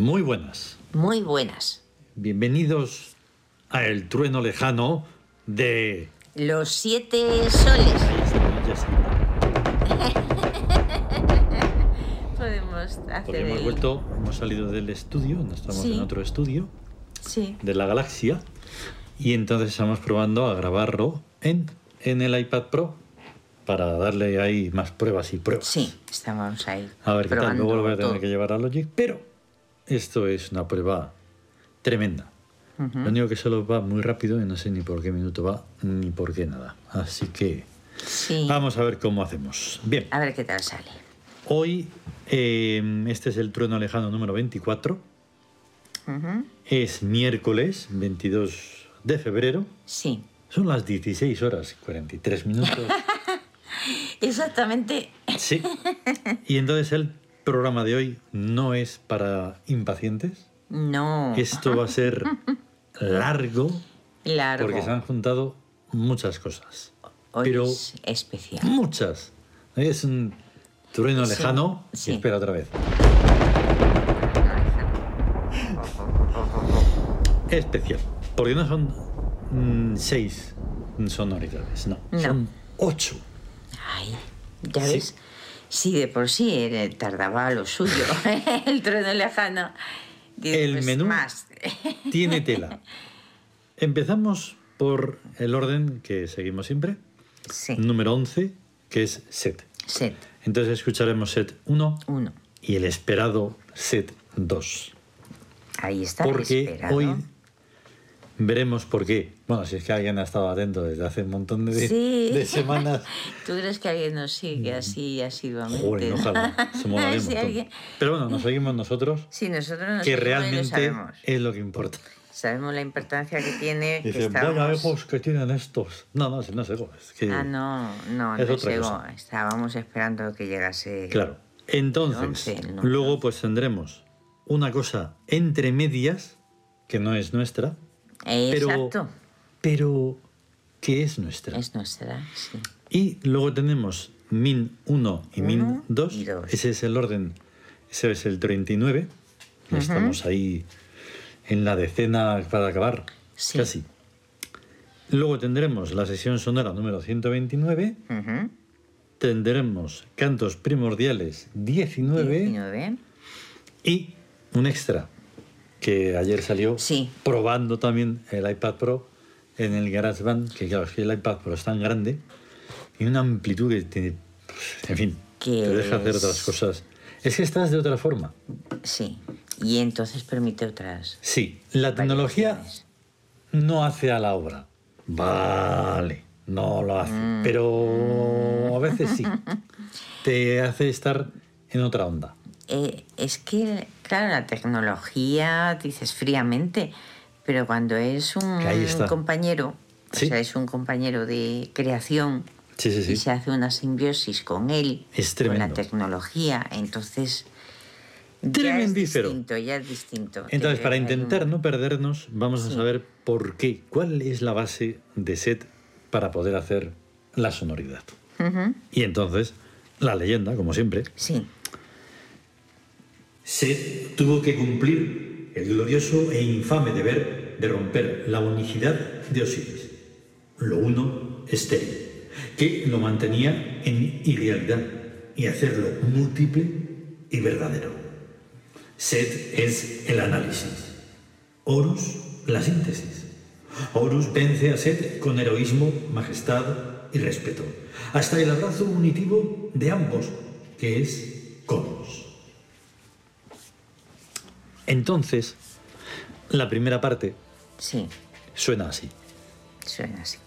Muy buenas. Muy buenas. Bienvenidos a El Trueno Lejano de... Los siete soles. Ya está. Podemos hacer Porque hemos el- vuelto, hemos salido del estudio, no estamos Sí. en otro estudio Sí. de la galaxia. Y entonces estamos probando a grabarlo en, en el iPad Pro para darle ahí más pruebas y pruebas. Sí, estamos ahí. A ver qué tal, luego lo voy a tener todo. que llevar a Logic, pero esto es una prueba tremenda. Ujú. Lo único que solo va muy rápido y no sé ni por qué minuto va ni por qué nada. Así que Sí. vamos a ver cómo hacemos. Bien, A ver qué tal sale. hoy eh, este es el trueno lejano número 24. Ujú. Es miércoles 22 de febrero. Sí. Son las 16 horas y 43 minutos. Exactamente. Sí. Y entonces el programa de hoy no es para impacientes. No. Esto va a ser largo Largo. porque se han juntado muchas cosas. Hoy pero- es especial. Muchas. Es un trueno Sí, lejano. sí. Y espera otra vez. Especial. Porque no son mm, seis sonoridades, no. No. Son ocho. Ay, ya Sí. ves. Sí, de por sí eh, tardaba lo suyo. el trueno lejano. Dice, El pues, menú Más. Tiene tela. Empezamos por el orden que seguimos siempre. sí. Número 11, que es set. Set. Entonces escucharemos set 1 Uno. y el esperado set 2. Ahí está. el Porque esperado. hoy veremos por qué. Bueno, si es que alguien ha estado atento desde hace un montón de, Sí. de semanas. ¿Tú crees que alguien nos sigue así asiduamente? Joder, ojalá. Se Si alguien- Pero bueno, nos seguimos nosotros, Sí, nosotros nos que seguimos y lo realmente es lo que importa. Sabemos la importancia que tiene. que Dice, estábamos- vaya ojos que tienen estos. No, no, no es ego, es que... Ah, no, no, Es no otra es ego. cosa. Estábamos esperando que llegase. Claro. Entonces, El once, el número luego pues tendremos una cosa entre medias, que no es nuestra, Exacto. pero que es nuestra. Es nuestra, sí. Y luego tenemos min 1 y min Uno 2. y dos. Ese es el orden, ese es el 39. Ya Estamos ahí en la decena para acabar, Sí. casi. Luego tendremos la sesión sonora número 129. Ujú. Tendremos cantos primordiales 19. 19. Y un extra que ayer salió Sí. probando también el iPad Pro en el GarageBand, que claro, es que el iPad Pro es tan grande y una amplitud que tiene, en fin, Que te deja hacer es- otras cosas. Es que estás de otra forma. Sí. Y entonces permite otras. Sí, la tecnología no hace a la obra. Vale, no lo hace, Mm. pero a veces sí. Te hace estar en otra onda. Eh, es que, claro, la tecnología, dices fríamente, pero cuando es un compañero, Sí. o sea, es un compañero de creación Sí, sí, sí. y se hace una simbiosis con él, Es con la tecnología, entonces ya es distinto, ya es distinto. Entonces, Te- para intentar no perdernos, vamos a saber por qué, cuál es la base de set para poder hacer la sonoridad. Y entonces, la leyenda, como siempre. Sí, Set tuvo que cumplir el glorioso e infame deber de romper la unicidad de Osiris, lo uno estéril, que lo mantenía en irrealidad y hacerlo múltiple y verdadero. Set es el análisis, Horus la síntesis. Horus vence a Set con heroísmo, majestad y respeto, hasta el abrazo unitivo de ambos, que es Cosmos. Entonces, la primera parte sí, suena así. suena así.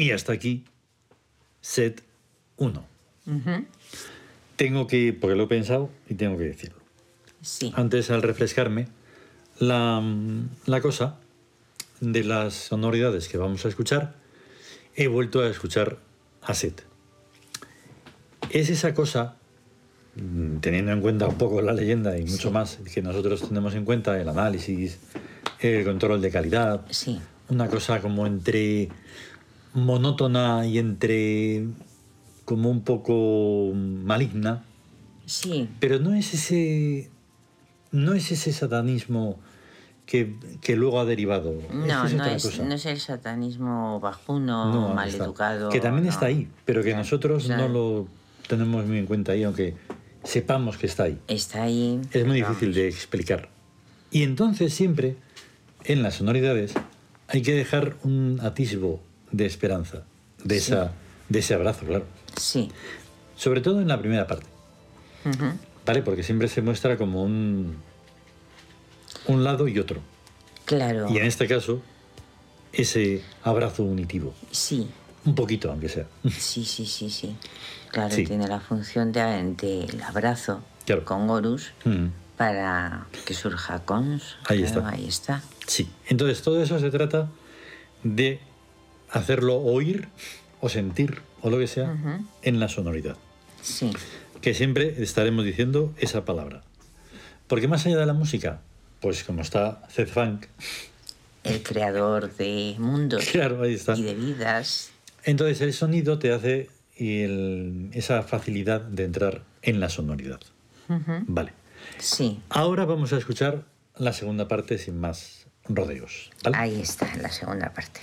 Y hasta aquí, set 1. Tengo que, porque lo he pensado y tengo que decirlo. Sí. Antes, al refrescarme, la, la cosa de las sonoridades que vamos a escuchar, he vuelto a escuchar a Set. Es esa cosa, mm, teniendo en cuenta un poco la leyenda y mucho Sí. más que nosotros tenemos en cuenta, el análisis, el control de calidad, Sí. una cosa como entre monótona y entre como un poco maligna, Sí. pero no es ese no es ese satanismo que, que luego ha derivado. No, es no es, no es el satanismo bajuno, No, maleducado. Que también no. está ahí, pero que nosotros no lo tenemos muy en cuenta ahí, aunque sepamos que está ahí. Está ahí. Es muy vamos. difícil de explicar. Y entonces siempre, en las sonoridades, hay que dejar un atisbo de esperanza, de, Sí. esa, de ese abrazo, claro. Sí. Sobre todo en la primera parte. ¿vale? Porque siempre se muestra como un, un lado y otro. Claro. Y en este caso, ese abrazo unitivo. Sí. Un poquito, aunque sea. Sí, sí, sí, sí. Claro, Sí. tiene la función de- del abrazo Claro. con Horus para que surja Cons. Ahí Claro, está. Ahí está. Sí. Entonces, todo eso se trata de hacerlo oír o sentir o lo que sea en la sonoridad. Sí. Que siempre estaremos diciendo esa palabra. Porque más allá de la música, pues como está Zed Funk, El creador de mundos claro, ahí está. y de vidas. Entonces el sonido te hace el- esa facilidad de entrar en la sonoridad. Vale. Sí. Ahora vamos a escuchar la segunda parte sin más rodeos. ¿vale? Ahí está, la segunda parte.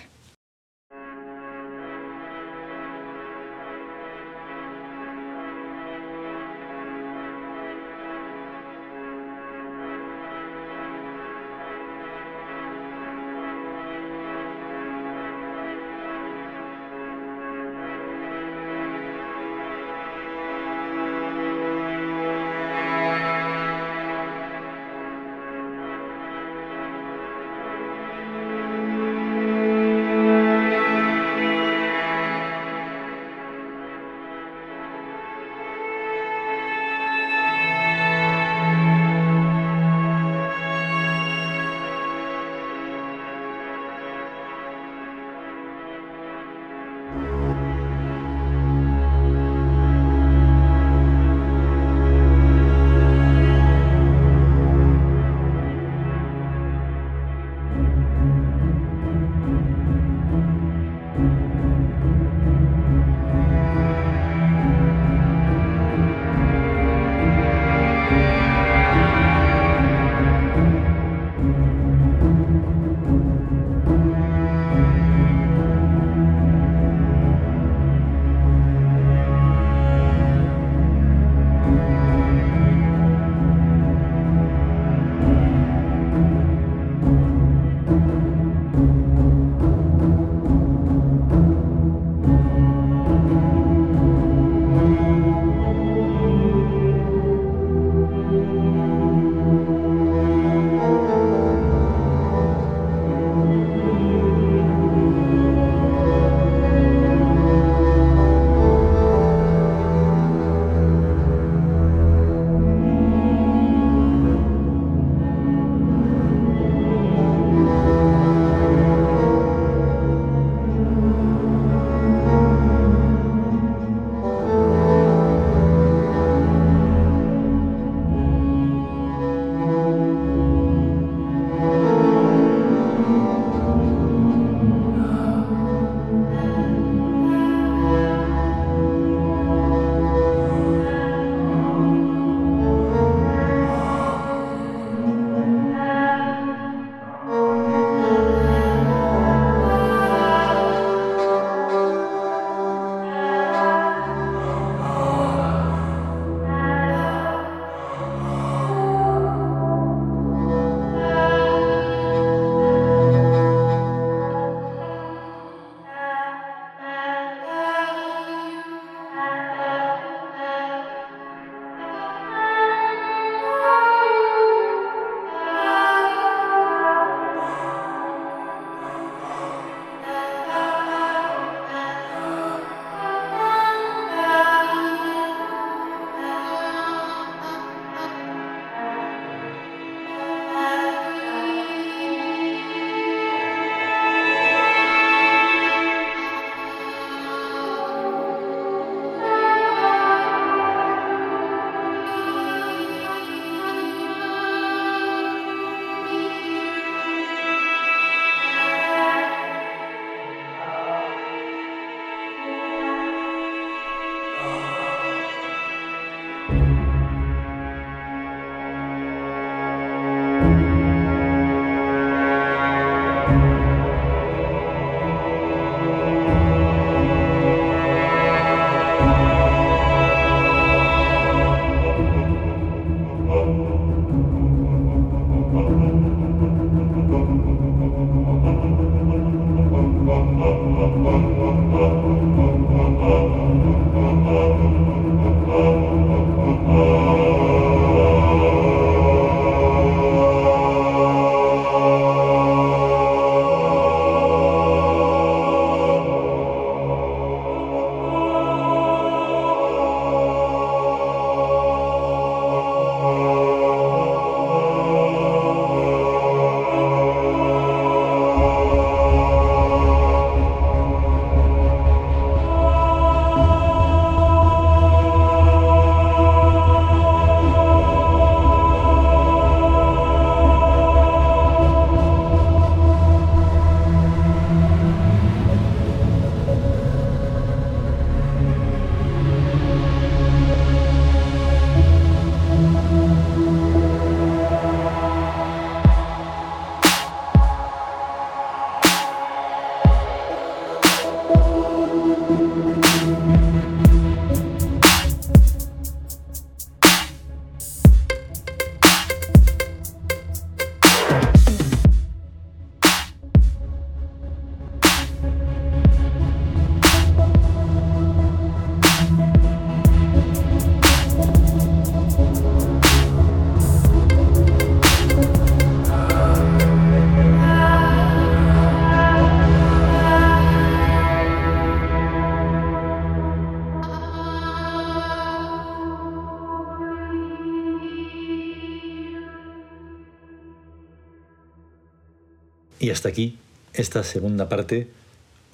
Hasta aquí esta segunda parte,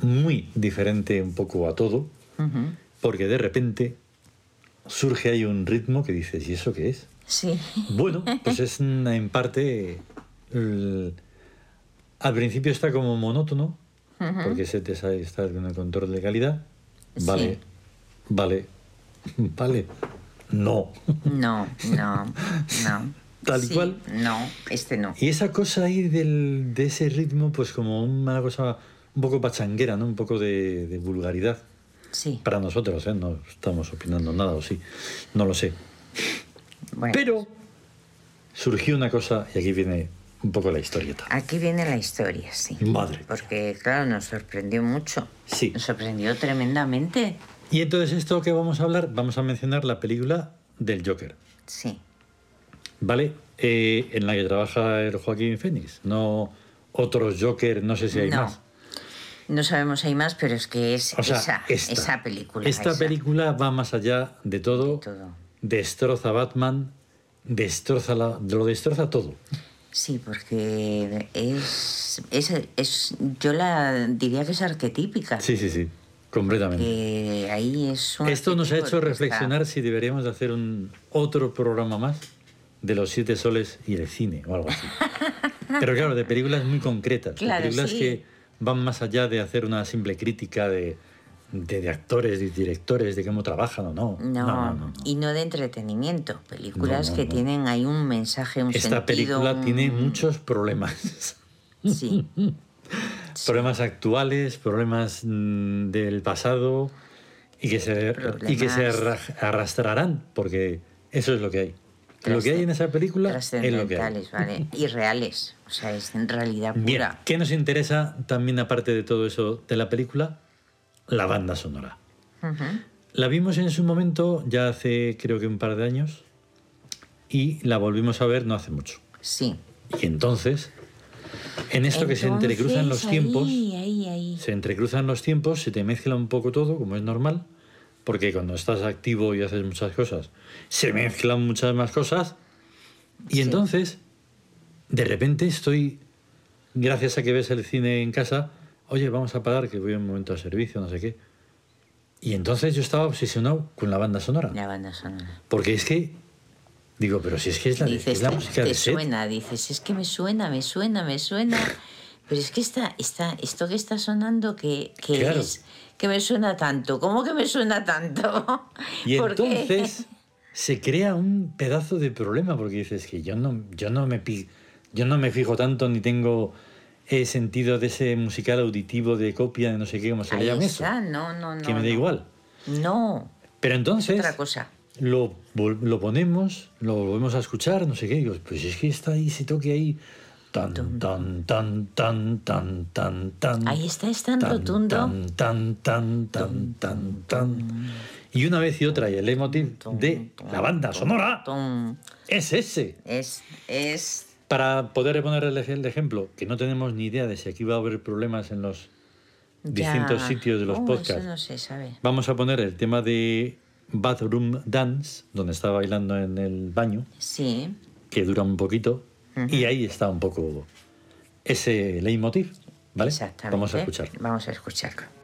muy diferente un poco a todo, porque de repente surge ahí un ritmo que dices, ¿y eso qué es? Sí. Bueno, pues es en parte. el- al principio está como monótono, porque se te sale estar con el control de calidad. Sí. Vale, vale, vale. No. No, no, no. Tal y Sí, cual. No, este no. Y esa cosa ahí del, de ese ritmo, pues como una cosa un poco pachanguera, ¿no? Un poco de, de vulgaridad. Sí. Para nosotros, ¿eh? No estamos opinando nada, o sí. No lo sé. Bueno, Pero surgió una cosa, y aquí viene un poco la historieta. Aquí viene la historia, sí. Madre. Porque, claro, nos sorprendió mucho. Sí. Nos sorprendió tremendamente. Y entonces esto que vamos a hablar, vamos a mencionar la película del Joker, Sí. ¿Vale? Eh, en la que trabaja el Joaquín Phoenix, no otros Joker, no sé si hay no. más. No sabemos si hay más, pero es que es O sea, esa, esta, esa película. Esta esa. película va más allá de todo, De todo. destroza Batman, destroza la- lo destroza todo. Sí, porque es, es, es- Yo la diría que es arquetípica. Sí, sí, sí, completamente. Ahí es un Esto nos ha hecho está- reflexionar si deberíamos de hacer un otro programa más de los siete soles y el cine o algo así. Pero claro, de películas muy concretas, Claro, de películas sí. que van más allá de hacer una simple crítica de, de, de actores y directores, de cómo trabajan o no. No, no, no. y no de entretenimiento. Películas que tienen ahí un mensaje, un Esta sentido. película un- tiene muchos problemas. Sí, problemas actuales, problemas mm, del pasado y que se, y que se arrastrarán, porque eso es lo que hay. Lo que hay en esa película es lo que hay. trascendentales, ¿vale? Y reales. O sea, es en realidad Bien, pura. ¿qué nos interesa también aparte de todo eso de la película? La banda sonora. La vimos en su momento ya hace creo que un par de años y la volvimos a ver no hace mucho. Sí. Y entonces, en esto que se entrecruzan los tiempos, Ahí, ahí, ahí. se entrecruzan los tiempos, se te mezcla un poco todo, como es normal, porque cuando estás activo y haces muchas cosas, se mezclan muchas más cosas. Y Sí. entonces, de repente estoy, gracias a que ves el cine en casa, oye, vamos a parar, que voy un momento a servicio, no sé qué. Y entonces yo estaba obsesionado con la banda sonora. La banda sonora. Porque es que, digo, pero si es que es la, Dices, es la música te de Set. suena, dices, es que me suena, me suena, me suena. Pero es que está, está, esto que está sonando, que, que Claro. es, que me suena tanto. ¿Cómo que me suena tanto? Y entonces se crea un pedazo de problema porque dices que yo no, yo no me yo no me fijo tanto ni tengo eh, sentido de ese musical auditivo de copia de no sé qué, cómo se le llama eso. no, no, no. que me da igual. No, Pero es entonces otra cosa. lo, lo ponemos, lo volvemos a escuchar, no sé qué, y digo, pues es que está ahí, se toque ahí. Tan, tan, tan, tan, tan, tan, tan. Ahí está, es tan tan, rotundo. Tan, tan, tan, tan, tan, tan. Y una vez y otra, y el leitmotiv de la banda sonora es ese. Es, es Para poder poner el, ej- el ejemplo, que no tenemos ni idea de si aquí va a haber problemas en los distintos ya- sitios de los Oh, podcasts. No sabe. Vamos a poner el tema de Bathroom Dance, donde está bailando en el baño, Sí, que dura un poquito, Y ahí está un poco ese leitmotiv, ¿vale? exactamente. Vamos a escuchar. Vamos a escucharlo.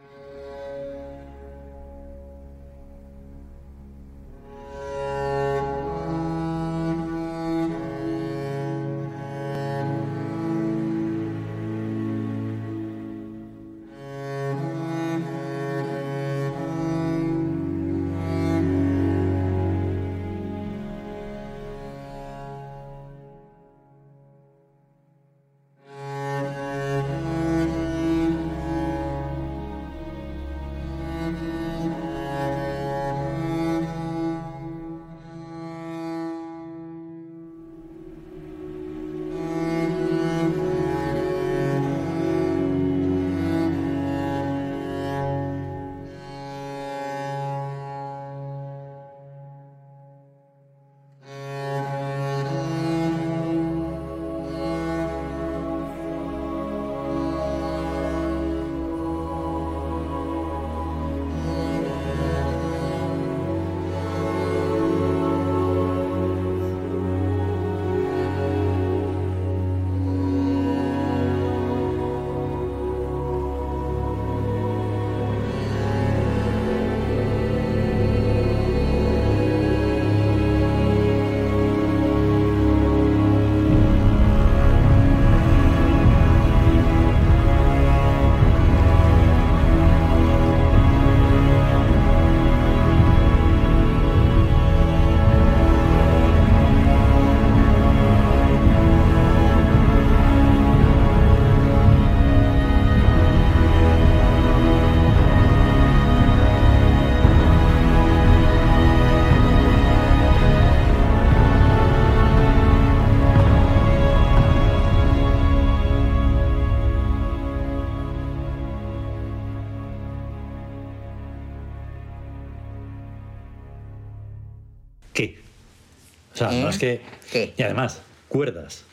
Sea, ¿Eh? no es que... ¿Qué? Y además, cuerdas.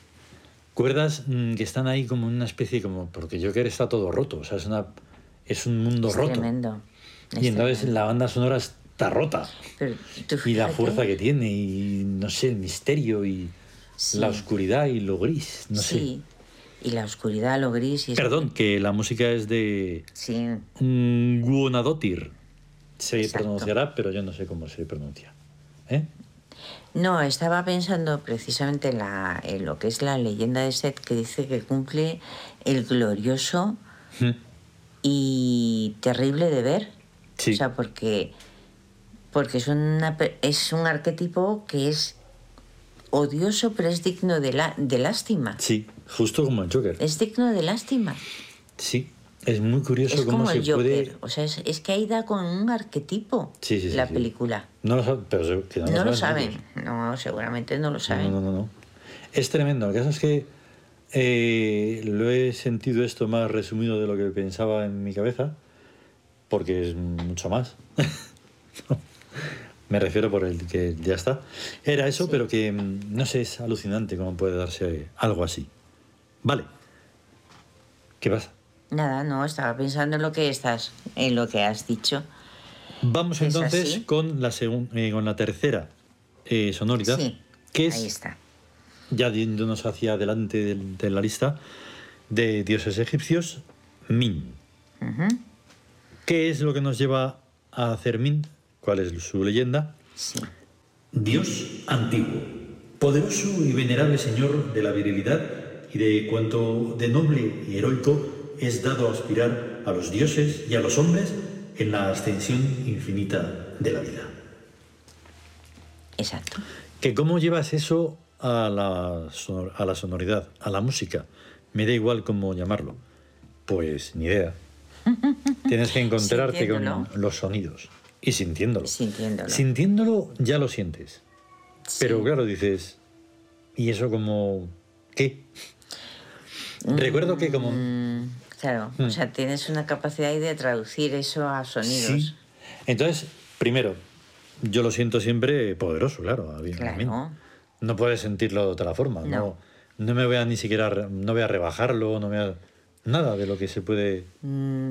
Cuerdas mm, que están ahí como una especie como... Porque Joker está todo roto, o sea, es, una, es un mundo Es roto. tremendo. es Y entonces tremendo. la banda sonora está rota. Pero Y la fuerza que tiene, y no sé, el misterio, y Sí. la oscuridad y lo gris, no Sí. Y la oscuridad, lo gris. Y Perdón, que la música es de Sí. Guonadotir. Se Exacto. pronunciará, pero yo no sé cómo se pronuncia. ¿Eh? No, estaba pensando precisamente en, la, en lo que es la leyenda de Seth, que dice que cumple el glorioso Mm. y terrible deber. Sí. O sea, porque, porque es, una, es un arquetipo que es odioso, pero es digno de, la, de lástima. Sí, justo como el Joker. Es digno de lástima. Sí, es muy curioso Es cómo como se el Joker. puede... O sea, es, es que ahí da con un arquetipo Sí, sí, sí, la película. No lo saben, pero se- que no, No, lo saben saben. No, seguramente no lo saben. No, no, no, no. Es tremendo. El caso es que eh, lo he sentido esto más resumido de lo que pensaba en mi cabeza, porque es mucho más. Me refiero por el que ya está. Era eso, pero que mm, no sé, es alucinante cómo puede darse algo así. Vale. ¿Qué pasa? Nada, no, estaba pensando en lo que estás, en lo que has dicho. Vamos ¿Es entonces con la, eh, con la tercera eh, sonoridad, Sí, que es ahí está. ya yéndonos hacia adelante de, de la lista de dioses egipcios, Min. ¿Qué es lo que nos lleva a hacer Min? ¿Cuál es su leyenda? Sí, Dios antiguo, poderoso y venerable señor de la virilidad y de cuanto de noble y heroico es dado a aspirar a los dioses y a los hombres en la ascensión infinita de la vida. exacto. ¿Que ¿Cómo llevas eso a la, sonor- a la sonoridad, a la música? Me da igual cómo llamarlo. Pues ni idea. Tienes que encontrarte con los sonidos y sintiéndolo. Sintiéndolo. Sintiéndolo ya lo sientes. Pero claro, dices, ¿y eso como qué? Recuerdo que como... Claro, Mm. o sea, tienes una capacidad ahí de traducir eso a sonidos. Sí. Entonces, primero, yo lo siento siempre poderoso, claro. a. Claro. No puedes sentirlo de otra forma. No. No. no, me voy a ni siquiera, no voy a rebajarlo, no voy a... Nada de lo que se puede... Mm,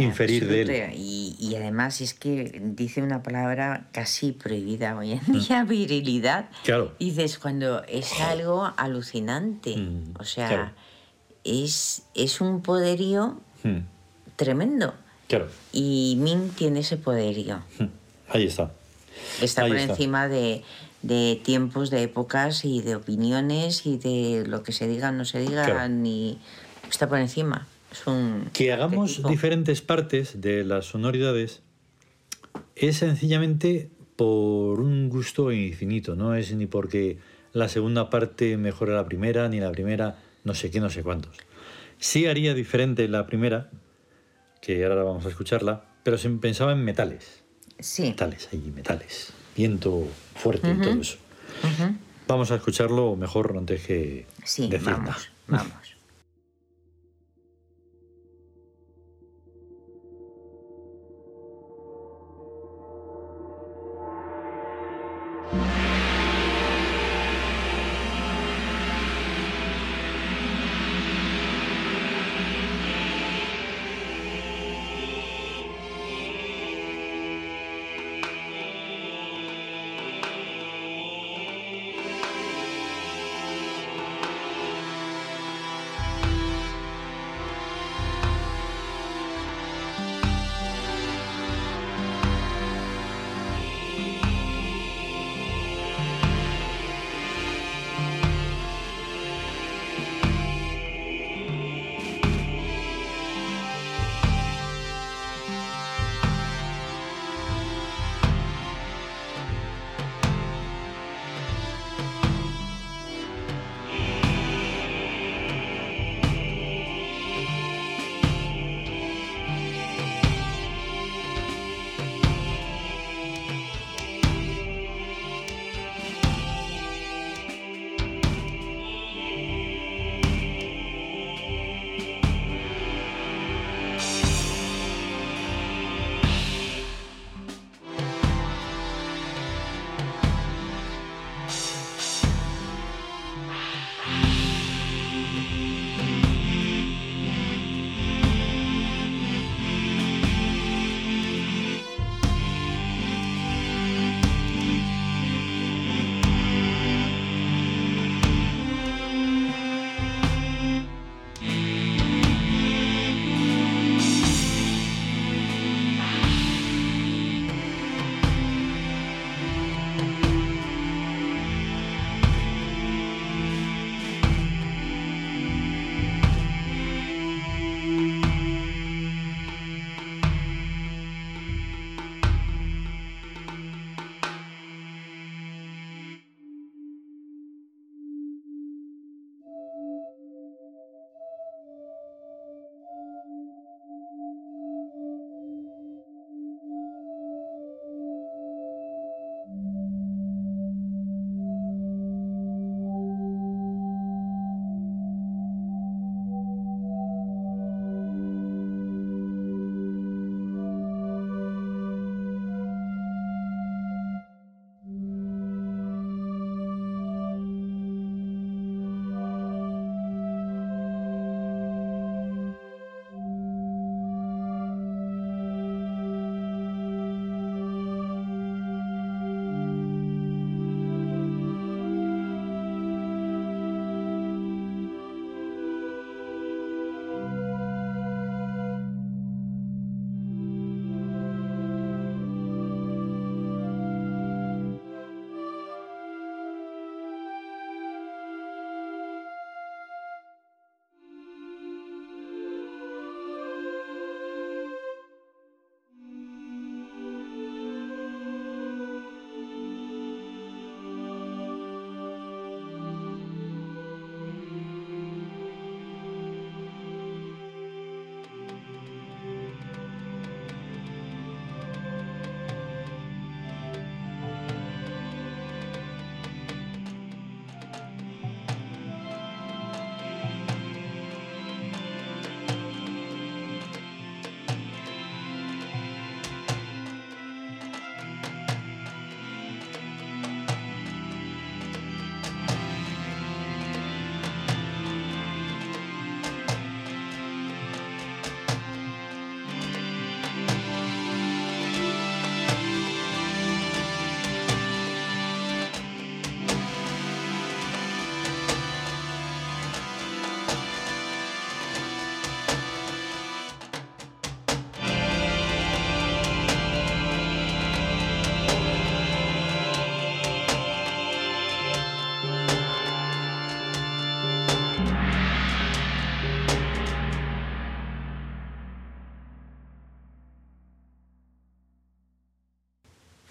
Inferir de él. Y, y además es que dice una palabra casi prohibida hoy en Mm. día, virilidad. Claro. Dices cuando es algo alucinante. Mm, o sea, claro. Es, es un poderío Hmm, tremendo. Claro. Y Min tiene ese poderío. Hmm, Ahí está. Está Ahí por está. encima de, de tiempos, de épocas y de opiniones y de lo que se diga o no se diga, Claro. ni está por encima. Es un Que hagamos arquetipo. diferentes partes de las sonoridades es sencillamente por un gusto infinito, no es ni porque la segunda parte mejora la primera, ni la primera no sé qué, no sé cuántos. Sí haría diferente la primera, que ahora vamos a escucharla, pero se pensaba en metales, Sí. metales, ahí, metales, viento fuerte y todo eso. Vamos a escucharlo mejor antes que Sí, vamos, vamos.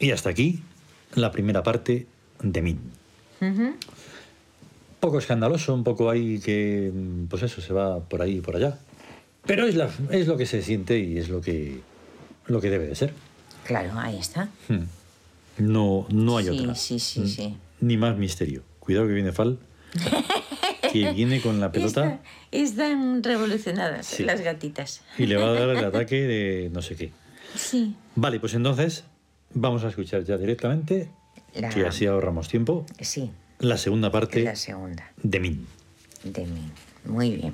Y hasta aquí la primera parte de Min. Ujú. poco escandaloso, un poco ahí que, pues eso, se va por ahí y por allá. Pero es, la, es lo que se siente y es lo que, lo que debe de ser. Claro, ahí está. Hmm. No, no hay Sí, otra. sí, sí, Mm, sí. Ni más misterio. Cuidado que viene Fal, que viene con la pelota Está- están revolucionadas Sí. las gatitas. y le va a dar el ataque de no sé qué. Sí. Vale, pues entonces vamos a escuchar ya directamente, La- que así ahorramos tiempo, Sí, la segunda parte la segunda de Min. de mí. Muy bien.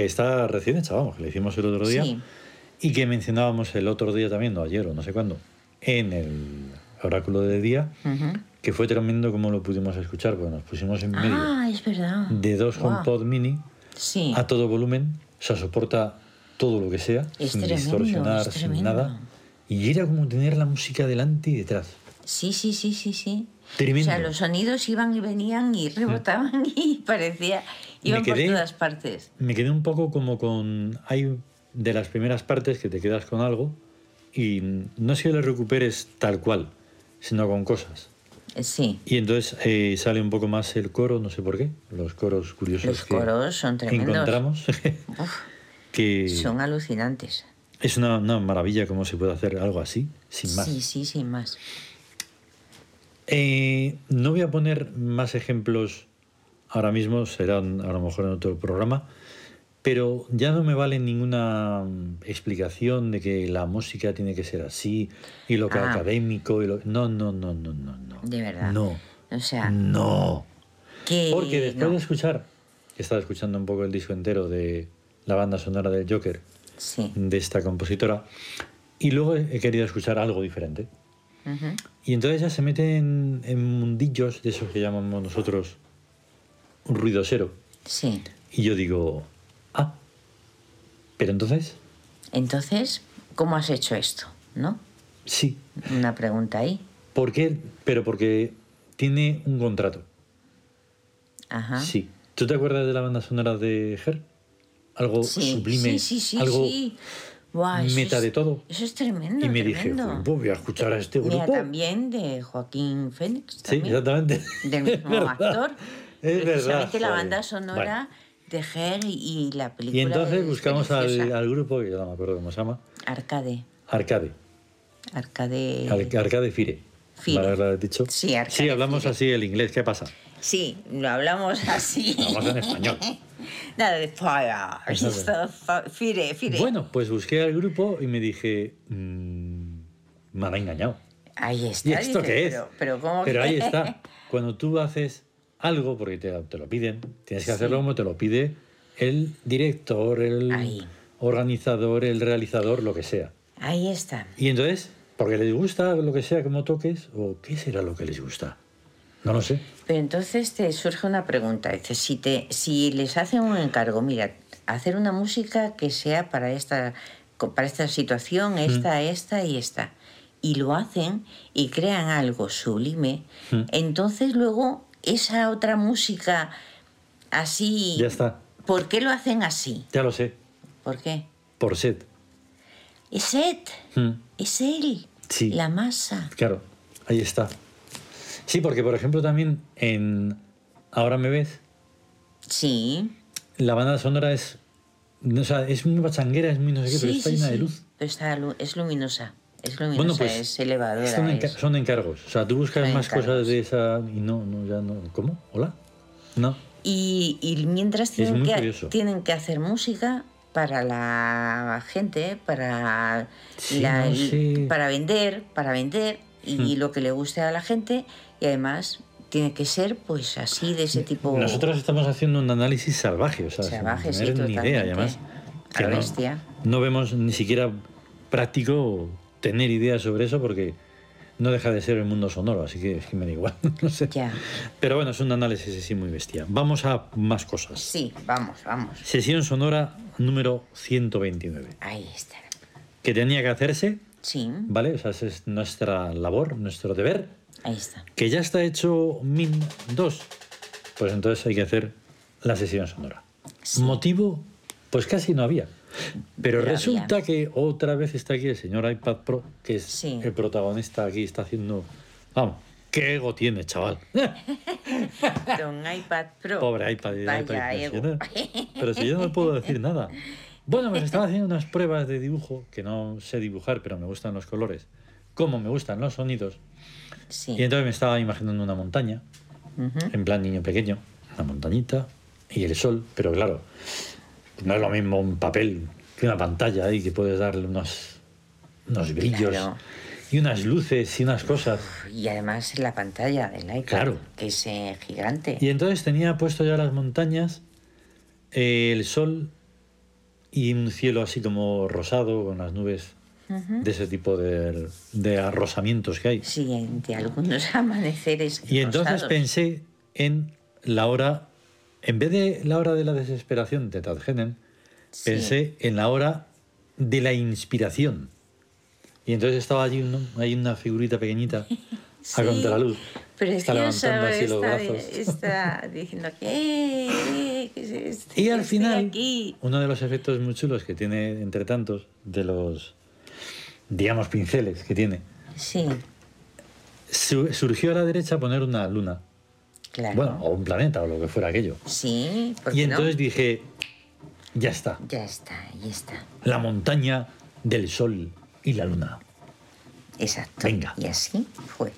Que está recién hecha, vamos, que le hicimos el otro día. Y que mencionábamos el otro día también, no ayer o no sé cuándo, en el oráculo de día, que fue tremendo como lo pudimos escuchar, porque nos pusimos en medio ah, es verdad. de dos HomePod mini a todo volumen, o sea, soporta todo lo que sea, sin distorsionar, sin nada. Y era como tener la música delante y detrás. Sí, sí, sí, sí, sí. O sea, los sonidos iban y venían y rebotaban y parecía. iban por todas partes. Me quedé un poco como con. Hay de las primeras partes que te quedas con algo y no es que lo recuperes tal cual, sino con cosas. Eh, sí. Y entonces eh, sale un poco más el coro, no sé por qué, los coros curiosos los coros son tremendos. encontramos. que son alucinantes. Es una, una, maravilla cómo se puede hacer algo así, sin más. Sí, sí, sin más. Eh, no voy a poner más ejemplos. Ahora mismo, serán a lo mejor en otro programa, pero ya no me vale ninguna explicación de que la música tiene que ser así y lo que ah. académico y lo no no no no no no. De verdad. No. O sea no. porque después de escuchar he estado escuchando un poco el disco entero de la banda sonora del Joker de esta compositora y luego he querido escuchar algo diferente y entonces ya se meten en, mundillos de esos que llamamos nosotros un ruidosero. Y yo digo, ah, pero entonces. Entonces, ¿cómo has hecho esto? ¿No? Sí. Una pregunta ahí. ¿Por qué? Pero porque tiene un contrato. Ajá. Sí. ¿Tú te acuerdas de la banda sonora de Her? Algo Sí, sublime, sí, sí, sí, algo sí. Meta es- de todo. Eso es tremendo. Y me dije, tremendo. "Joder, pues voy a escuchar a este Mira, grupo. también de Joaquín Fénix. Sí, exactamente. Del Es mismo verdad. actor. Es verdad. La banda sonora de Her y, la película. Y entonces es buscamos al, grupo, que ya no me acuerdo cómo se llama, Arcade. Arcade. Arcade. Arcade Fire. Fire. ¿Vale haberlo dicho? Sí, Arcade Sí, hablamos Fire. así el inglés. ¿Qué pasa? Sí, lo hablamos así. Hablamos en español. Nada de fire. Esto, fa- Fire, fire. Bueno, pues busqué al grupo y me dije, "Mm, me han engañado. Ahí está. ¿Y esto dice, qué es? Pero, pero ¿cómo Pero que- ahí está. Cuando tú haces algo, porque te, te lo piden, tienes que Sí. hacerlo como te lo pide el director, el Ahí. organizador, el realizador, lo que sea. Ahí está. Y entonces, porque les gusta lo que sea, como toques, o qué será lo que les gusta. No lo sé. Pero entonces te surge una pregunta. Dices, si, te, si les hacen un encargo, mira, hacer una música que sea para esta, para esta situación, esta, esta y esta, y lo hacen y crean algo sublime, Mm. entonces luego esa otra música así... Ya está. ¿Por qué lo hacen así? Ya lo sé. ¿Por qué? Por set. Es Ed, Mm, es él, Sí. la masa. Claro, ahí está. Sí, porque por ejemplo también en Ahora me ves, Sí. la banda sonora es. O sea, es muy bachanguera, es muy no sé qué, pero está sí, llena de luz. Pero está es luminosa. Es luminosa, Bueno, pues es elevadora. son, enca- es- son encargos. O sea, tú buscas Son más encargos. cosas de esa y no, no, ya no. ¿Cómo? ¿Hola? No. Y, y mientras tienen que, curioso. tienen que hacer música para la gente, para, Sí, la- no sé. para vender, para vender y Hmm. lo que le guste a la gente y además tiene que ser pues así de ese tipo Nosotros estamos haciendo un análisis salvaje, o sea, Salvaje, sin sí, tener ni idea. Además, que no, bestia. no vemos ni siquiera práctico tener ideas sobre eso porque no deja de ser el mundo sonoro, así que, es que me da igual. no sé. Ya. Pero bueno, es un análisis así muy bestia. Vamos a más cosas. Sí, vamos, vamos. Sesión sonora número 129, Ahí está. que tenía que hacerse, Sí, ¿vale? O sea, esa es nuestra labor, nuestro deber, ahí está. que ya está hecho Min 2. Pues entonces hay que hacer la sesión sonora. Sí. Motivo, pues casi no había. Pero Pero resulta había. que otra vez está aquí el señor iPad Pro, que es Sí. el protagonista aquí, está haciendo... Vamos, qué ego tiene, chaval. Con iPad Pro. Pobre iPad. Vaya iPad ego. Pero si yo no puedo decir nada. Bueno, pues estaba haciendo unas pruebas de dibujo, que no sé dibujar, pero me gustan los colores, como me gustan los sonidos. Sí. Y entonces me estaba imaginando una montaña, en plan niño pequeño, una montañita y el sol, pero claro, no es lo mismo un papel que una pantalla ahí que puedes darle unos, unos brillos Claro. y unas luces y unas cosas. Y además la pantalla del iPad, Claro. que es eh, gigante. Y entonces tenía puesto ya las montañas, eh, el sol y un cielo así como rosado con las nubes De ese tipo de, de arrosamientos que hay. Sí, de algunos amaneceres. Y entonces pensé en la hora, en vez de la hora de la desesperación de Tad Hennen, Sí. pensé en la hora de la inspiración. Y entonces estaba allí hay una figurita pequeñita Sí, a contraluz. Está levantando así los está, brazos. está diciendo que "Eh, ¿qué es esto? Y al final, aquí. uno de los efectos muy chulos que tiene, entre tantos, de los, digamos, pinceles que tiene, Sí, su- surgió a la derecha poner una luna. claro. Bueno, o un planeta o lo que fuera aquello. sí, ¿por Y qué no? entonces dije, ya está, Ya está, ahí está. la montaña del sol y la luna. Exacto. Venga. Y así fue.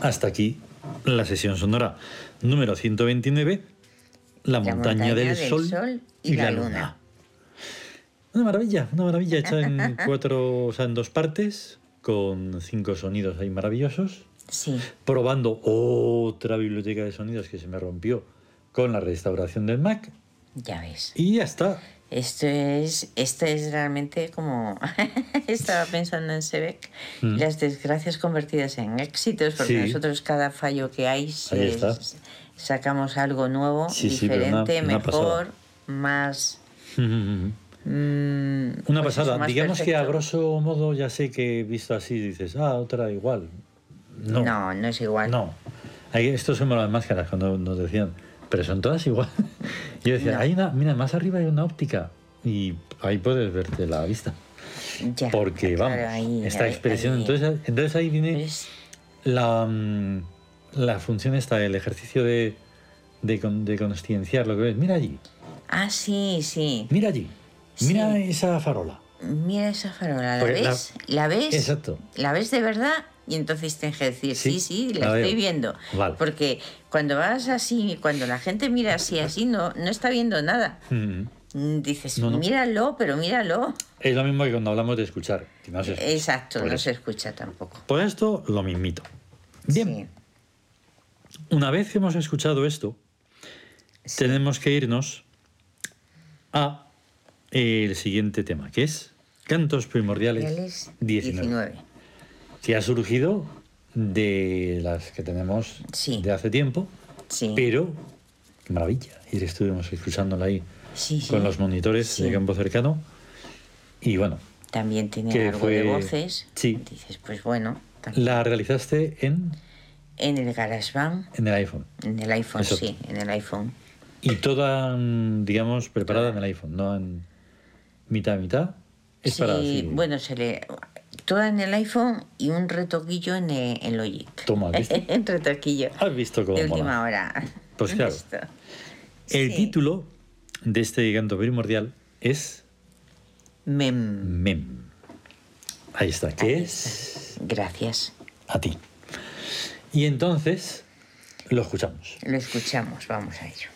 Hasta aquí la sesión sonora número 129, La, montaña, del, sol, y, la, luna. Una maravilla, una maravilla hecha en cuatro, o sea, en dos partes, con cinco sonidos ahí maravillosos. Sí. Probando otra biblioteca de sonidos que se me rompió con la restauración del Mac. Ya ves. Y ya está. Esto es, esto es realmente como estaba pensando en Sebek, mm. las desgracias convertidas en éxitos, porque nosotros cada fallo que hay sacamos algo nuevo, diferente, mejor, más... Mm, una pues pasada. Digamos que a grosso modo ya sé que visto así dices, ah, otra igual. No, no, no es igual. No. Esto son las máscaras cuando nos decían, pero son todas igual. Yo decía, hay una, mira, más arriba hay una óptica y ahí puedes verte la vista. Ya, Porque, vamos, esta expresión. entonces, entonces ahí viene pues la, mm, la función esta, el ejercicio de, de, de conscienciar lo que ves. Mira allí. Ah, sí, sí. Mira allí. Mira esa farola. Mira esa farola, ¿la ves? La, ves? Exacto. ¿La ves de verdad? Y entonces tienes que decir, sí, sí, la, estoy viendo. Porque cuando vas así, cuando la gente mira así, así, no, no está viendo nada. Mm, dices, míralo, pero míralo. Es lo mismo que cuando hablamos de escuchar. Exacto, no se escucha tampoco. Por esto, lo mismito. Bien. Una vez que hemos escuchado esto, tenemos que irnos a el siguiente tema, que es Cantos Primordiales 19. Que ha surgido de las que tenemos de hace tiempo, pero qué maravilla. Y estuvimos escuchándola ahí con los monitores de campo cercano. Y bueno. También tiene algo de voces. Sí. Dices, pues bueno. ¿La realizaste en? En el GarageBand. En el iPhone. En el iPhone, sí, en el iPhone. Y toda, digamos, preparada en el iPhone, no en mitad mitad. Es sí, bueno, se le toda en el iPhone y un retoquillo en el, en Logic. Toma, ¿viste? un retoquillo. Has visto cómo De última hora. Pues claro. El título de este canto primordial es Mem. Mem. Ahí está. ¿Qué es? Gracias. A ti. Y entonces lo escuchamos. Lo escuchamos, vamos a ello.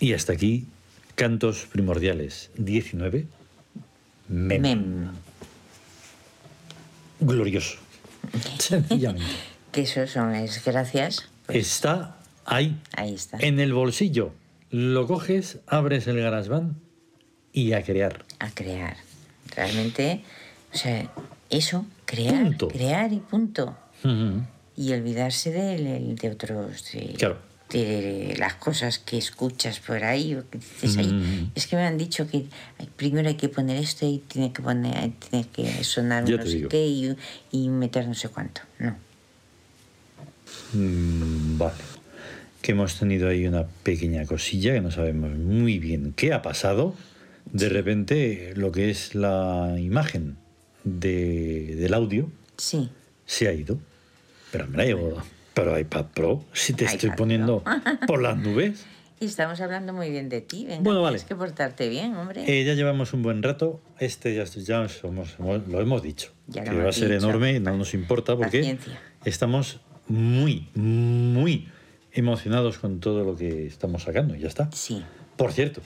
Y hasta aquí, Cantos Primordiales 19. Mem. Mem. Glorioso. Sencillamente. Que eso son es gracias. pues, Está ahí, ahí está. en el bolsillo. Lo coges, abres el GarageBand y a crear. A crear. Realmente, o sea, eso, crear, Punto. crear y punto. Y olvidarse de, de otros. De, Claro. De las cosas que escuchas por ahí o que dices ahí. Mm. Es que me han dicho que primero hay que poner esto y tiene que poner tiene que sonar Ya un no sé digo. qué y, y meter no sé cuánto. No. Mm, Vale. Que hemos tenido ahí una pequeña cosilla que no sabemos muy bien qué ha pasado. De repente, lo que es la imagen de- del audio Sí. se ha ido. Pero me la llevo. Pero iPad Pro, si te estoy poniendo por las nubes. Y estamos hablando muy bien de ti. Venga, Bueno, vale. Tienes que portarte bien, hombre. Eh, ya llevamos un buen rato. Este ya, ya somos- lo hemos dicho. Ya que va a ser dicho. enorme, no nos importa porque Paciencia. estamos muy, muy emocionados con todo lo que estamos sacando. Ya está. Sí. Por cierto,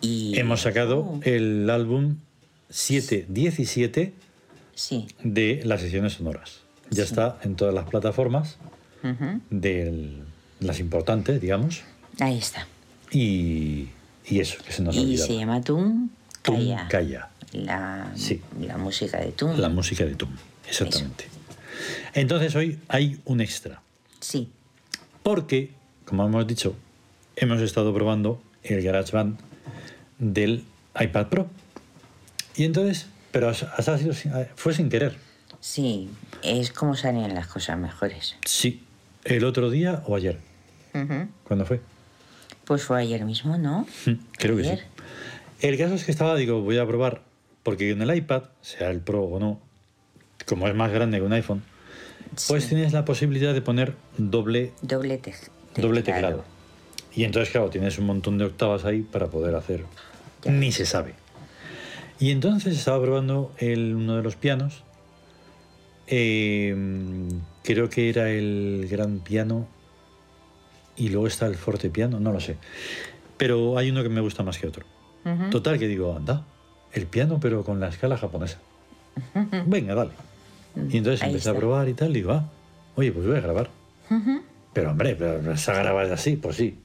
Y hemos sacado Uh, el álbum 717 Sí. de las sesiones sonoras. Ya Sí. está en todas las plataformas De las importantes, digamos. Ahí está. Y, y eso, que se nos Y olvidaba. se llama Tum Calla. Calla. La, Sí. la música de Tum. La música de Tum, exactamente. Entonces hoy hay un extra, Sí. porque, como hemos dicho, hemos estado probando el GarageBand del iPad Pro. Y entonces, pero sin- fue sin querer. Sí. Es como salen las cosas mejores. Sí, el otro día o ayer. ¿Cuándo fue? Pues fue ayer mismo, ¿no? Mm, Creo que sí. El caso es que estaba, digo, voy a probar, porque en el iPad, sea el Pro o no, como es más grande que un iPhone, pues tienes la posibilidad de poner doble Doble, te- doble teclado. teclado. Y entonces, claro, tienes un montón de octavas ahí para poder hacer. Ya. Ni se sabe. Y entonces estaba probando el, uno de los pianos. eh, creo que era el gran piano. Y luego está el forte piano, no lo sé. Pero hay uno que me gusta más que otro. Total, que digo, anda, el piano, pero con la escala japonesa. Venga, dale. Y entonces Ahí empecé a probar y tal, digo, ah, oye, pues voy a grabar. Pero hombre, pero vas a grabar así, pues sí.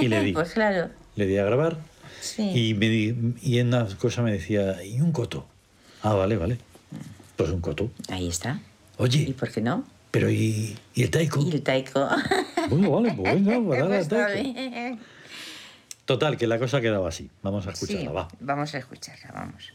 Y le di, Pues claro. le di a grabar Sí. y, me di- y en una cosa me decía, ¿y un coto? Ah, vale, vale. Pues un coto. Ahí está. ¿Y Oye, por qué no? pero ¿y, y el taiko? Y el taiko. Bueno, vale, pues venga, pues Pues taiko. bien. Total, que la cosa quedaba así. Vamos a escucharla, Sí, va. Vamos a escucharla, vamos.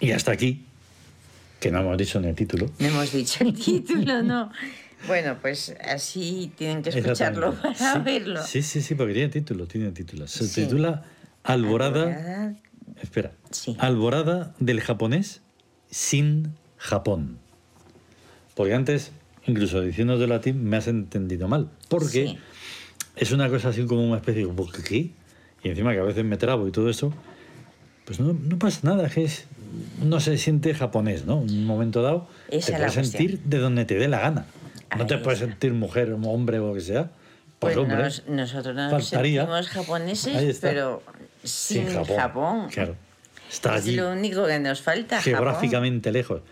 Y hasta aquí, que no hemos dicho ni el título. No hemos dicho el título, no. Bueno, pues así tienen que escucharlo para verlo. Sí, sí, sí, porque tiene título, tiene título. Se titula Alborada. Espera. Alborada del japonés sin Japón. Porque antes, incluso diciendo de latín, me has entendido mal. Porque es una cosa así como una especie de ¿qué? Y encima que a veces me trabo y todo eso, pues no, no pasa nada, que es no se siente japonés, ¿no? Un momento dado te puedes sentir de donde te dé la gana. No te puedes sentir mujer o hombre o lo que sea. Pues, pues nosotros no nos sentimos japoneses, pero sin, Japón. Claro. Está es allí lo único que nos falta. Japón. geográficamente lejos.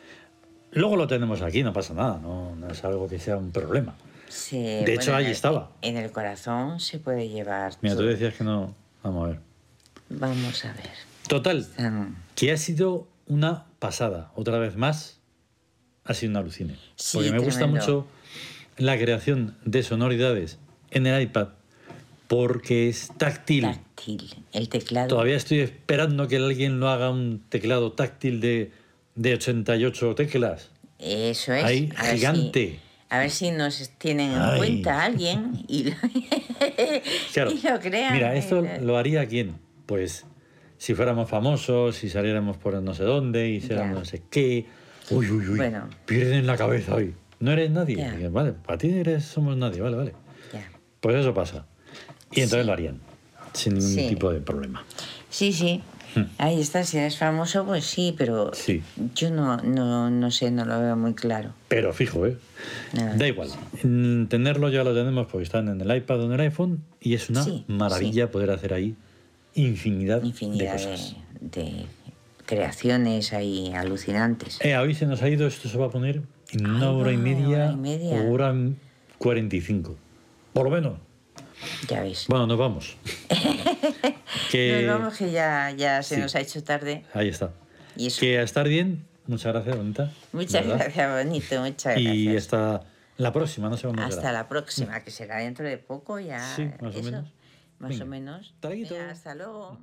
Luego lo tenemos aquí, no pasa nada, no, no es algo que sea un problema. Sí, De hecho, bueno, en- estaba. En el corazón se puede llevar. Mira, tú decías que no. Vamos a ver. Vamos a ver. Total, que ha sido una pasada. Otra vez más, ha sido una alucine. Sí, Porque me gusta mucho la creación de sonoridades en el iPad porque es táctil. Táctil. El teclado. Todavía estoy esperando que alguien lo haga un teclado táctil de, de 88 teclas. Eso es. Ahí, a ver si- gigante. a ver si nos tienen en Ay. cuenta alguien y lo, Claro. y lo crean. Mira, esto lo haría quién? Pues si fuéramos famosos, si saliéramos por no sé dónde, y hiciéramos Ya. no sé qué. Uy, uy, uy. Bueno. Pierden la cabeza hoy. No eres nadie. Vale, para ti eres, somos nadie, vale, vale. ya. Pues eso pasa. Y entonces Sí. lo harían. Sin ningún Sí. tipo de problema. Sí, sí. Ahí está, si eres famoso, pues sí, pero Hmm. Sí. yo no, no, no sé, no lo veo muy claro. Pero fijo, ¿eh? Da igual. Tenerlo ya lo tenemos porque están en el iPad o en el iPhone y es una maravilla poder hacer ahí infinidad, Infinidad de de, cosas. de creaciones ahí alucinantes. Eh, hoy se nos ha ido, esto se va a poner en una hora, y media, hora y media. o hora cuarenta y cinco. Por lo menos. Ya ves. Bueno, nos vamos. que... Nos vamos que ya, ya se sí. nos ha hecho tarde. Ahí está. Y eso. Que a estar bien. Muchas gracias, bonita. Muchas ¿verdad? gracias, bonito. Muchas gracias. Y hasta la próxima, no sé Hasta será. la próxima, que será dentro de poco ya. Sí, más o eso, menos. Más Venga, o menos. Venga, hasta luego.